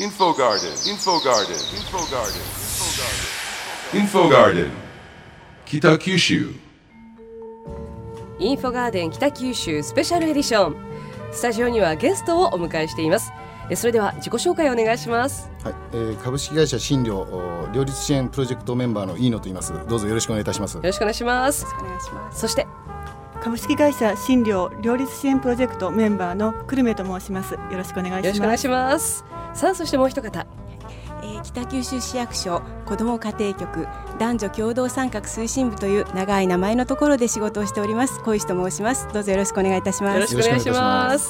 Info Garden, Info Garden, Info Garden, Info Garden, 北九州インフォガーデン北九州スペシャルエディションスタジオにはゲストをお迎えしています。えそれでは自己紹介お願いします。はい、えー、株式会社新寮お両立支援プロジェクトメンバーの飯野と言います。どうぞよろしくお願いいたします。よ。ろしくお願いします。お願いします。そして株式会社新寮両立支援プロジェクトメンバーの久留米と申します。よろしくお願いします。よろしくお願いします。さあそしてもう一方。えー北九州市役所子ども家庭局男女共同参画推進部という長い名前のところで仕事をしております。小石と申します。どうぞよろしくお願いいたしまよろすしくお願いしまいし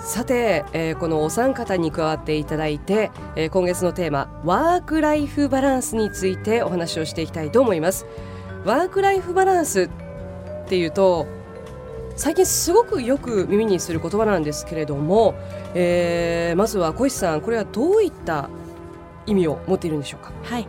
さて、えーこのお三方に加わっていただいて、えー今月のテーマワークライフバランスについてお話をしていきたいと思います。ワークライフバランスっていうと最近すごくよく耳にする言葉なんですけれども、えーまずは小石さんこれはどういった意味を持っているんでしょうか？はい、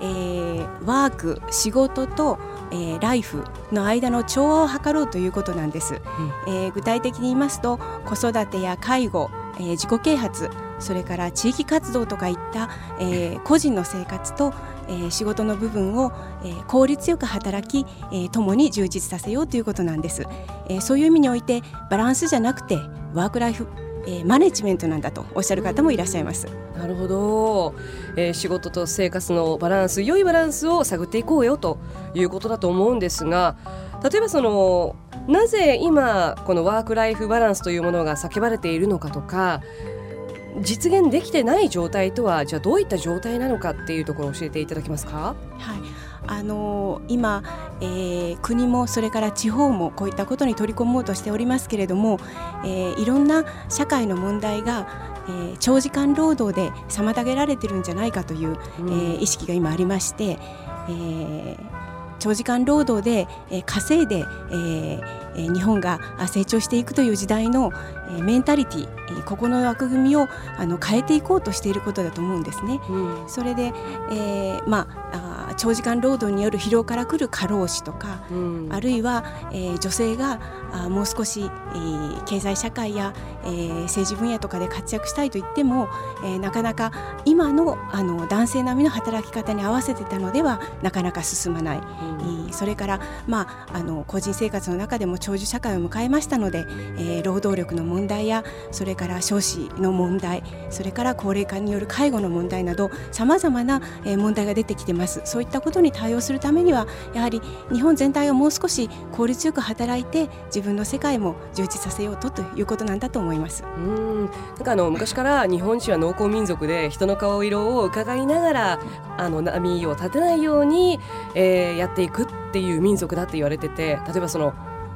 えーワーク仕事と、えーライフの間の調和を図ろうということなんです、えー具体的に言いますと子育てや介護、えー自己啓発それから地域活動とかいった、えー個人の生活と、えー仕事の部分を、えー効率よく働き、えー共に充実させようということなんです、えーそういう意味においてバランスじゃなくてワークライフ、えーマネジメントなんだとおっしゃる方もいらっしゃいます。なるほど、えー仕事と生活のバランス良いバランスを探っていこうよということだと思うんですが例えばそのなぜ今このワーク・ライフ・バランスというものが叫ばれているのかとか実現できてない状態とはじゃあどういった状態なのかっていうところを教えていただけますか？はい、あのー今、えー国もそれから地方もこういったことに取り込もうとしておりますけれども、えーいろんな社会の問題が、えー長時間労働で妨げられてるんじゃないかという、えー意識が今ありまして、えー長時間労働で、えー稼いで、えーえー日本があ成長していくという時代の、えーメンタリティ、えーここの枠組みをあの変えていこうとしていることだと思うんですね。うん。それで、えーまあ長時間労働による疲労からくる過労死とか、うん。あるいは、えー女性があーもう少し、えー経済社会や、えー政治分野とかで活躍したいと言っても、えーなかなか今のあの男性並みの働き方に合わせてたのではなかなか進まない、えーそれから、まあ、あの個人生活の中でも長寿社会を迎えましたので、えー労働力の問題やそれから少子の問題それから高齢化による介護の問題などさまざまな、えー問題が出てきてますそういったことに対応するためにはやはり日本全体をもう少し効率よく働いて自分の世界も充実させようとということなんだと思います。うんなんかあの昔から日本人は農耕民族で人の顔色を伺いながらあの波を立てないように、えーやっていくっていう民族だって言われてて例えばその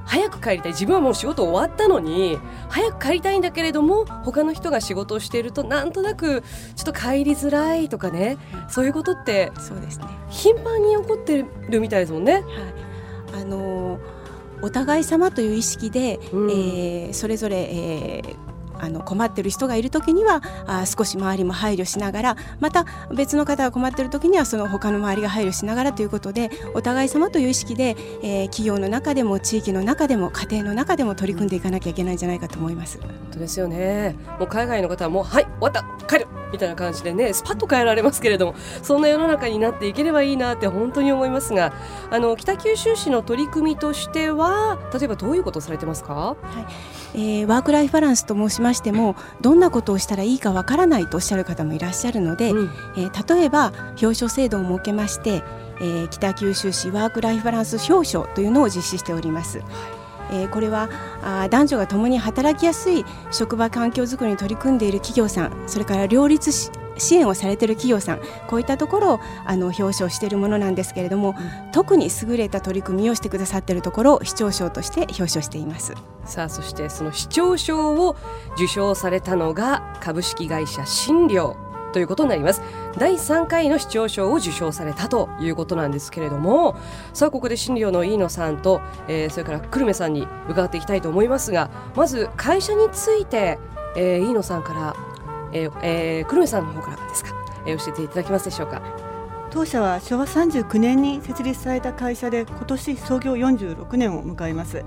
早く帰りたい。自分はもう仕事終わったのに早く帰りたいんだけれども他の人が仕事をしているとなんとなくちょっと帰りづらいとかね。そういうことってそうですね。頻繁に起こってるみたいですもんね。はい、あのーお互い様という意識で、うん。えーそれぞれ、えーあの困ってる人がいる時にはあー少し周りも配慮しながらまた別の方が困ってる時にはその他の周りが配慮しながらということでお互い様という意識で、えー企業の中でも地域の中でも家庭の中でも取り組んでいかなきゃいけないんじゃないかと思います。本当ですよね。もう海外の方はもうはい終わった帰るみたいな感じでねスパッと帰られますけれどもそんな世の中になっていければいいなって本当に思いますがあの北九州市の取り組みとしては例えばどういうことをされてますか？えーワークライフバランスと申しましてもどんなことをしたらいいかわからないとおっしゃる方もいらっしゃるので、うんえー例えば表彰制度を設けまして、えー北九州市ワークライフバランス表彰というのを実施しております。えーこれはあー男女が共に働きやすい職場環境づくりに取り組んでいる企業さんそれから両立し支援をされている企業さんこういったところをあの表彰しているものなんですけれども、特に優れた取り組みをしてくださっているところを市長賞として表彰しています。さあそしてその市長賞を受賞されたのが株式会社新寮ということになります第3回の市長賞を受賞されたということなんですけれどもさあここで新寮の飯野さんと、えーそれから久留米さんに伺っていきたいと思いますがまず会社について、えー飯野さんから、えーえー久留米さんの方からですか、えー教えていただけますでしょうか？当社は昭和39年に設立された会社で今年創業46年を迎えます。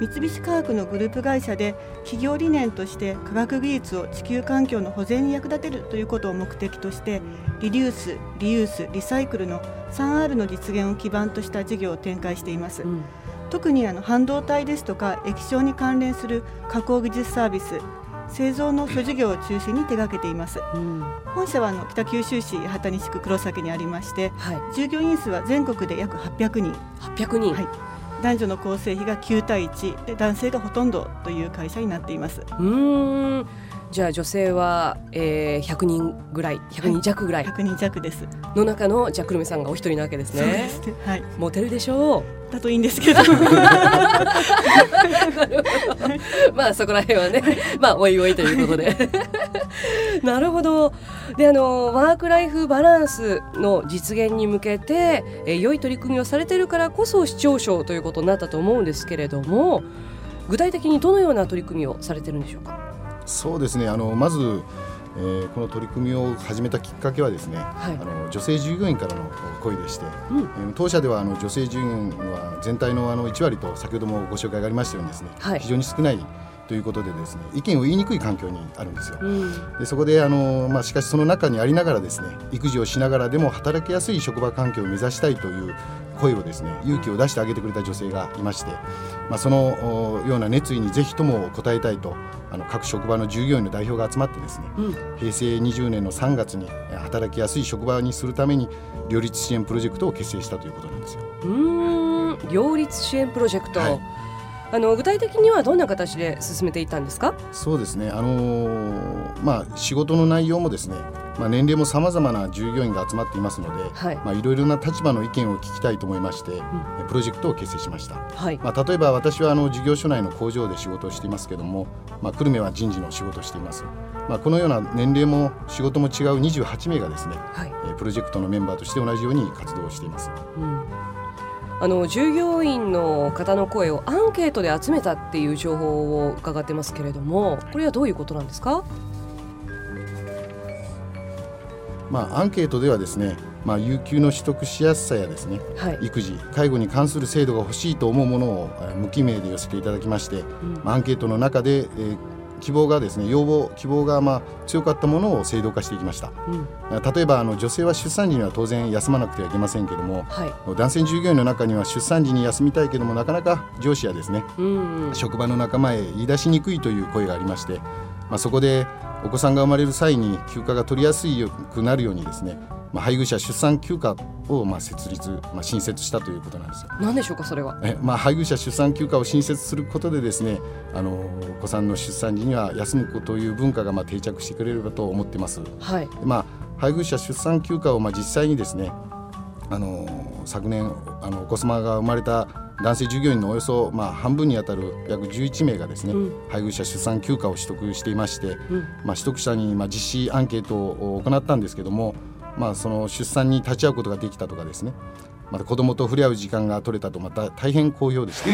三菱化学のグループ会社で企業理念として科学技術を地球環境の保全に役立てるということを目的としてリデュース、リユース、リサイクルの 3R の実現を基盤とした事業を展開しています。うん。特にあの半導体ですとか液晶に関連する加工技術サービス製造の諸事業を中心に手掛けています、うん、本社はあの北九州市八谷地区黒崎にありまして、はい、従業員数は全国で約800人。800人、はい、男女の構成比が9対1で男性がほとんどという会社になっています。うんじゃあ女性は、えー、100人ぐらい100人弱ぐらい、はい、100人弱です。の中のじゃあ久留米さんがお一人なわけですね。はい。モテるでしょう。だといいんですけど。まあそこら辺はね。まあおいおいということで。なるほど。であのワーク・ライフ・バランスの実現に向けて、えー、良い取り組みをされているからこそ市長賞ということになったと思うんですけれども具体的にどのような取り組みをされてるんでしょうか？そうですね。あのまずえー、この取り組みを始めたきっかけはですね、はい、あの女性従業員からの声でして、うん、えー、当社ではあの女性従業員は全体のあの1割と先ほどもご紹介がありましたようにですね、はい、非常に少ないということでですね意見を言いにくい環境にあるんですよ。うん、でそこであの、まあ、しかしその中にありながらですね育児をしながらでも働きやすい職場環境を目指したいという声をですね勇気を出してあげてくれた女性がいまして、まあ、そのような熱意にぜひとも応えたいとあの各職場の従業員の代表が集まってですね、うん、平成20年の3月に働きやすい職場にするために両立支援プロジェクトを結成したということなんですよ。うん。両立支援プロジェクト、はいあの具体的にはどんな形で進めていったんですか？そうですね、あのー、まあ、仕事の内容もですね、まあ、年齢もさまざまな従業員が集まっていますので、はい。まあ、いろいろな立場の意見を聞きたいと思いまして、うん、プロジェクトを結成しました、はい。まあ、例えば私はあの事業所内の工場で仕事をしていますけれども、まあ、久留米は人事の仕事をしています、まあ、このような年齢も仕事も違う28名がですね、はい、プロジェクトのメンバーとして同じように活動をしています。うんあの従業員の方の声をアンケートで集めたっていう情報を伺ってますけれどもこれはどういうことなんですか？まあ、アンケートではですね、まあ、有給の取得しやすさやですね、はい、育児介護に関する制度が欲しいと思うものを無記名で寄せていただきまして、うん、まあ、アンケートの中で、えー、希望がですね要望希望がまあ強かったものを制度化していきました、うん、例えばあの女性は出産時には当然休まなくてはいけませんけども、はい、男性従業員の中には出産時に休みたいけどもなかなか上司やですね、うん、職場の仲間へ言い出しにくいという声がありまして、まあ、そこでお子さんが生まれる際に休暇が取りやすくなるようにですねまあ、配偶者出産休暇をまあ設立、まあ、新設したということなんですよ。何でしょうかそれは。えまあ、配偶者出産休暇を新設することでですねあのお子さんの出産時には休むという文化がまあ定着してくれればと思ってます。はいまあ、配偶者出産休暇をまあ実際にですねあの昨年あのお子様が生まれた男性従業員のおよそ、まあ、半分にあたる約11名がですね、うん、配偶者出産休暇を取得していまして、うん、まあ、取得者に、まあ、実施アンケートを行ったんですけどもまあ、その出産に立ち会うことができたとかですねまた子供と触れ合う時間が取れたとまた大変好評でした。